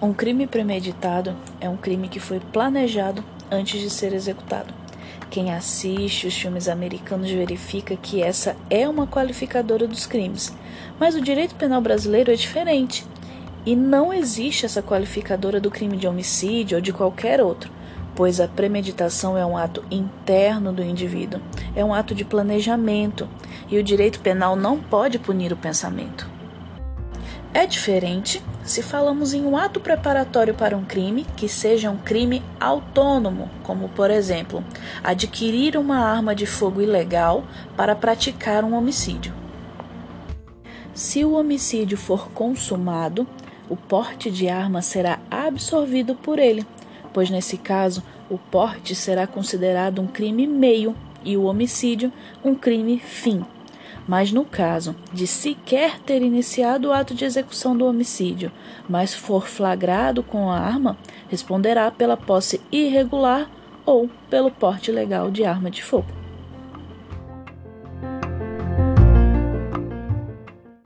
Um crime premeditado é um crime que foi planejado antes de ser executado. Quem assiste os filmes americanos verifica que essa é uma qualificadora dos crimes, mas o direito penal brasileiro é diferente e não existe essa qualificadora do crime de homicídio ou de qualquer outro, pois a premeditação é um ato interno do indivíduo, é um ato de planejamento e o direito penal não pode punir o pensamento. É diferente se falamos em um ato preparatório para um crime que seja um crime autônomo, como, por exemplo, adquirir uma arma de fogo ilegal para praticar um homicídio. Se o homicídio for consumado, o porte de arma será absorvido por ele, pois nesse caso o porte será considerado um crime meio e o homicídio um crime fim. Mas no caso de sequer ter iniciado o ato de execução do homicídio, mas for flagrado com a arma, responderá pela posse irregular ou pelo porte ilegal de arma de fogo.